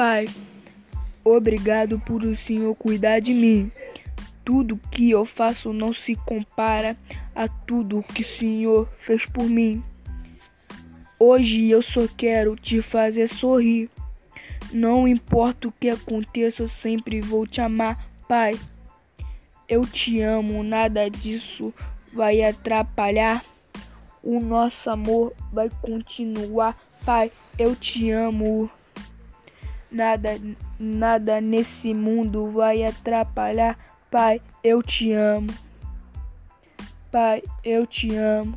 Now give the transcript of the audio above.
Pai, obrigado por o Senhor cuidar de mim. Tudo que eu faço não se compara a tudo que o Senhor fez por mim. Hoje eu só quero te fazer sorrir. Não importa o que aconteça, eu sempre vou te amar, Pai. Eu te amo, nada disso vai atrapalhar. O nosso amor vai continuar, Pai. Eu te amo. Nada, nada nesse mundo vai atrapalhar, Pai. Eu te amo. Pai, eu te amo.